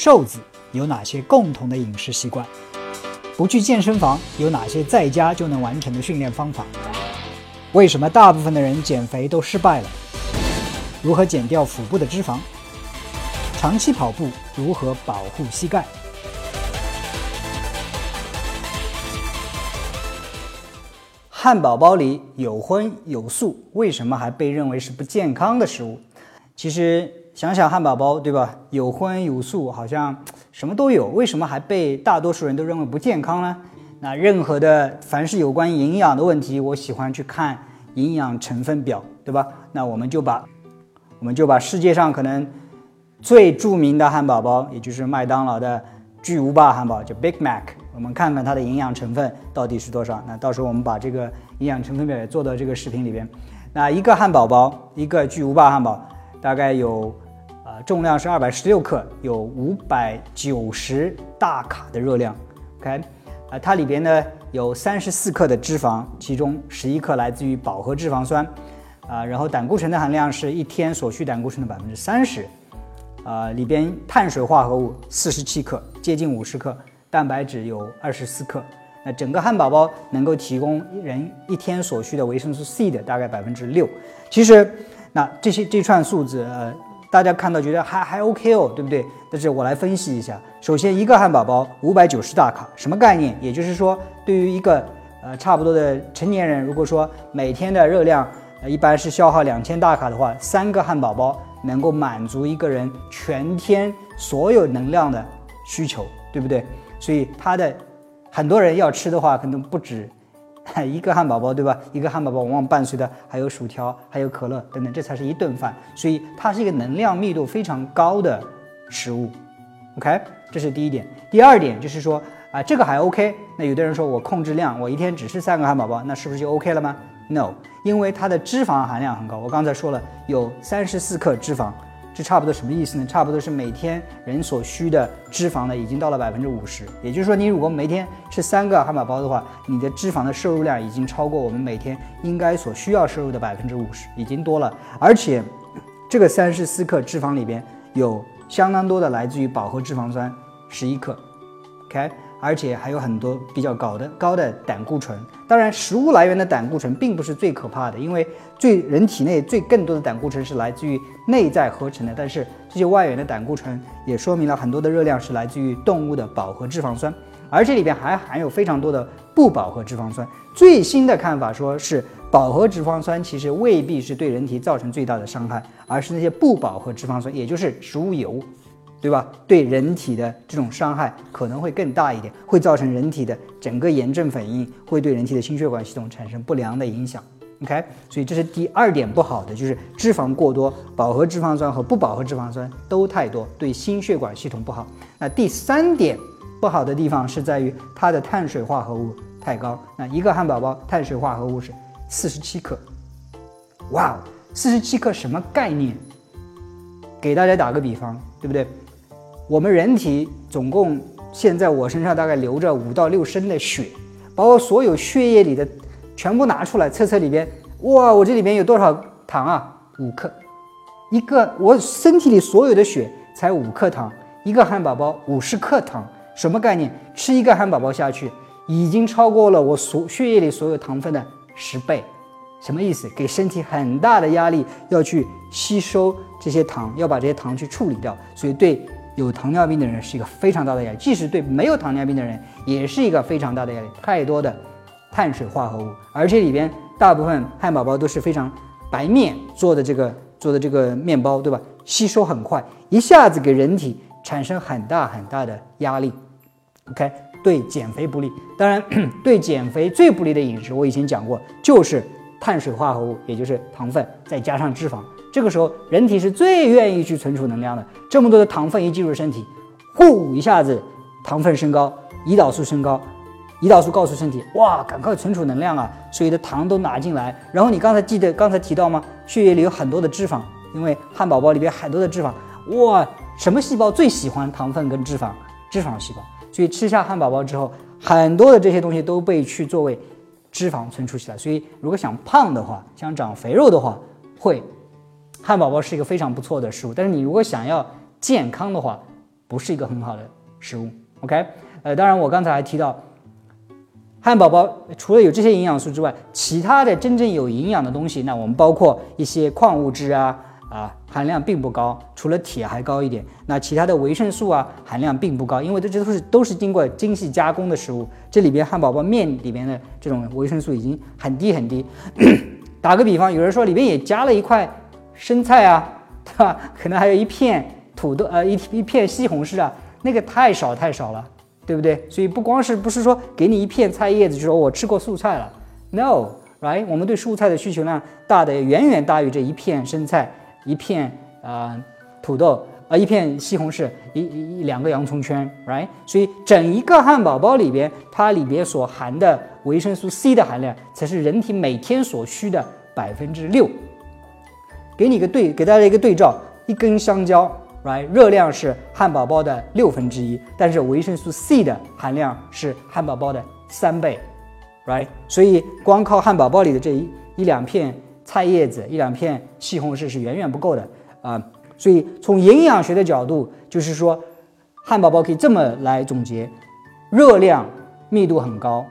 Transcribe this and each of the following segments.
瘦子有哪些共同的饮食习惯？不去健身房有哪些在家就能完成的训练方法？为什么大部分的人减肥都失败了？如何减掉腹部的脂肪？长期跑步如何保护膝盖？汉堡包里有荤有素，为什么还被认为是不健康的食物？其实想想汉堡包，对吧？有荤有素，好像什么都有，为什么还被大多数人都认为不健康呢？那任何的凡是有关营养的问题，我喜欢去看营养成分表，对吧？那我们就把我们就把世界上可能最著名的汉堡包，也就是麦当劳的巨无霸汉堡，就 Big Mac。我们看看它的营养成分到底是多少？那到时候我们把这个营养成分表也做到这个视频里边。那一个汉堡包，一个巨无霸汉堡，大概有，重量是二百十六克，有五百九十大卡的热量。OK，啊，它里边呢有三十四克的脂肪，其中十一克来自于饱和脂肪酸，啊，然后胆固醇的含量是一天所需胆固醇的百分之三十，啊，里边碳水化合物四十七克，接近五十克。蛋白质有二十四克，那整个汉堡包能够提供人一天所需的维生素 C 的大概百分之六。其实，那这些这串数字，呃，大家看到觉得还还 OK 哦，对不对？但是我来分析一下。首先，一个汉堡包五百九十大卡，什么概念？也就是说，对于一个呃差不多的成年人，如果说每天的热量呃一般是消耗两千大卡的话，三个汉堡包能够满足一个人全天所有能量的需求，对不对？所以它的很多人要吃的话，可能不止 一个汉堡包，对吧？一个汉堡包往往伴随的还有薯条、还有可乐等等，这才是一顿饭。所以它是一个能量密度非常高的食物。OK，这是第一点。第二点就是说啊，这个还 OK。那有的人说我控制量，我一天只吃三个汉堡包，那是不是就 OK 了吗？No，因为它的脂肪含量很高。我刚才说了，有三十四克脂肪。这差不多什么意思呢？差不多是每天人所需的脂肪呢，已经到了百分之五十。也就是说，你如果每天吃三个汉堡包的话，你的脂肪的摄入量已经超过我们每天应该所需要摄入的百分之五十，已经多了。而且，这个三十四克脂肪里边有相当多的来自于饱和脂肪酸，十一克。OK。而且还有很多比较高的高的胆固醇。当然，食物来源的胆固醇并不是最可怕的，因为最人体内最更多的胆固醇是来自于内在合成的。但是这些外源的胆固醇也说明了很多的热量是来自于动物的饱和脂肪酸，而这里边还含有非常多的不饱和脂肪酸。最新的看法说是饱和脂肪酸其实未必是对人体造成最大的伤害，而是那些不饱和脂肪酸，也就是植物油。对吧？对人体的这种伤害可能会更大一点，会造成人体的整个炎症反应，会对人体的心血管系统产生不良的影响。OK，所以这是第二点不好的，就是脂肪过多，饱和脂肪酸和不饱和脂肪酸都太多，对心血管系统不好。那第三点不好的地方是在于它的碳水化合物太高。那一个汉堡包碳水化合物是四十七克，哇，四十七克什么概念？给大家打个比方，对不对？我们人体总共现在我身上大概流着五到六升的血，把我所有血液里的全部拿出来测测里边，哇，我这里边有多少糖啊？五克，一个我身体里所有的血才五克糖，一个汉堡包五十克糖，什么概念？吃一个汉堡包下去，已经超过了我所血液里所有糖分的十倍，什么意思？给身体很大的压力要去吸收这些糖，要把这些糖去处理掉，所以对。有糖尿病的人是一个非常大的压力，即使对没有糖尿病的人也是一个非常大的压力。太多的碳水化合物，而且里边大部分汉堡包都是非常白面做的，这个做的这个面包，对吧？吸收很快，一下子给人体产生很大很大的压力。OK，对减肥不利。当然，对减肥最不利的饮食，我以前讲过，就是碳水化合物，也就是糖分，再加上脂肪。这个时候，人体是最愿意去存储能量的。这么多的糖分一进入身体，呼一下子，糖分升高，胰岛素升高，胰岛素告诉身体，哇，赶快存储能量啊！所有的糖都拿进来。然后你刚才记得刚才提到吗？血液里有很多的脂肪，因为汉堡包里边很多的脂肪，哇，什么细胞最喜欢糖分跟脂肪？脂肪细胞。所以吃下汉堡包之后，很多的这些东西都被去作为脂肪存储起来。所以如果想胖的话，想长肥肉的话，会。汉堡包是一个非常不错的食物，但是你如果想要健康的话，不是一个很好的食物。OK，呃，当然我刚才还提到，汉堡包除了有这些营养素之外，其他的真正有营养的东西，那我们包括一些矿物质啊啊含量并不高，除了铁还高一点。那其他的维生素啊含量并不高，因为这这都是都是经过精细加工的食物。这里边汉堡包面里边的这种维生素已经很低很低。打个比方，有人说里边也加了一块生菜啊，对吧？可能还有一片土豆，呃，一一片西红柿啊。那个太少太少了，对不对？所以不光是不是说给你一片菜叶子就说我吃过素菜了，no，right？我们对蔬菜的需求量大的远远大于这一片生菜、一片啊土豆啊、一片西红柿、一一两个洋葱圈，right？所以整一个汉堡包里边，它里边所含的维生素 C 的含量才是人体每天所需的百分之六。给你个对，给大家一个对照，一根香蕉。Right，热量是汉堡包的六分之一，但是维生素 C 的含量是汉堡包的三倍，Right，所以光靠汉堡包里的这一一两片菜叶子、一两片西红柿是远远不够的啊。所以从营养学的角度，就是说汉堡包可以这么来总结：热量密度很高，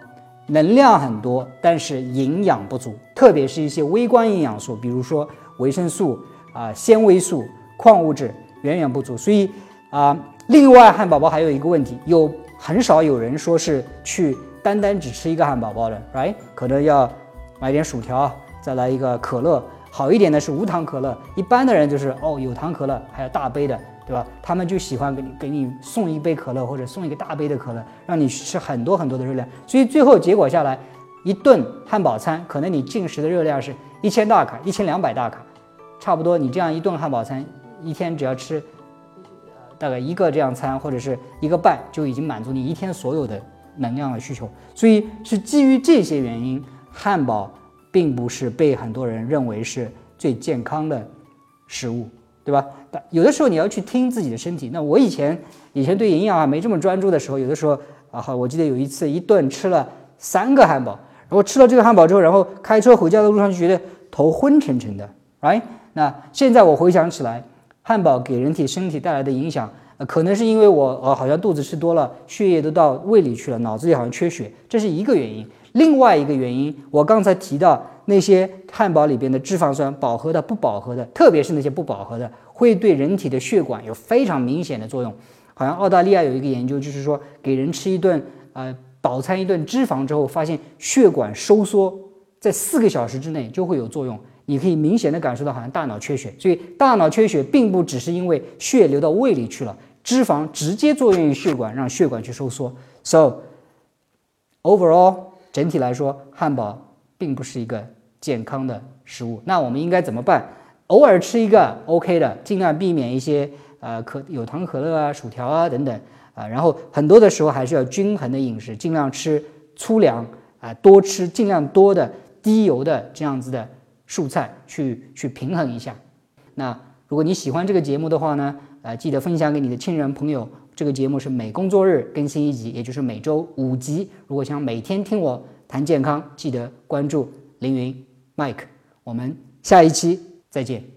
能量很多，但是营养不足，特别是一些微观营养素，比如说维生素啊、纤维素、矿物质。远远不足，所以啊，另外汉堡包还有一个问题，有很少有人说是去单单只吃一个汉堡包的，right？可能要买点薯条，再来一个可乐，好一点的是无糖可乐，一般的人就是哦有糖可乐，还有大杯的，对吧？他们就喜欢给你给你送一杯可乐或者送一个大杯的可乐，让你吃很多很多的热量，所以最后结果下来，一顿汉堡餐可能你进食的热量是一千大卡，一千两百大卡，差不多你这样一顿汉堡餐。一天只要吃大概一个这样餐，或者是一个半，就已经满足你一天所有的能量的需求。所以是基于这些原因，汉堡并不是被很多人认为是最健康的食物，对吧？但有的时候你要去听自己的身体。那我以前以前对营养啊没这么专注的时候，有的时候啊，好，我记得有一次一顿吃了三个汉堡，然后吃了这个汉堡之后，然后开车回家的路上就觉得头昏沉沉的，right？那现在我回想起来。汉堡给人体身体带来的影响，呃，可能是因为我呃好像肚子吃多了，血液都到胃里去了，脑子里好像缺血，这是一个原因。另外一个原因，我刚才提到那些汉堡里边的脂肪酸，饱和的、不饱和的，特别是那些不饱和的，会对人体的血管有非常明显的作用。好像澳大利亚有一个研究，就是说给人吃一顿呃饱餐一顿脂肪之后，发现血管收缩在四个小时之内就会有作用。你可以明显的感受到，好像大脑缺血，所以大脑缺血并不只是因为血流到胃里去了，脂肪直接作用于血管，让血管去收缩。So overall，整体来说，汉堡并不是一个健康的食物。那我们应该怎么办？偶尔吃一个 OK 的，尽量避免一些呃可有糖可乐啊、薯条啊等等啊。然后很多的时候还是要均衡的饮食，尽量吃粗粮啊，多吃尽量多的低油的这样子的。蔬菜去去平衡一下。那如果你喜欢这个节目的话呢，呃，记得分享给你的亲人朋友。这个节目是每工作日更新一集，也就是每周五集。如果想每天听我谈健康，记得关注凌云 Mike。我们下一期再见。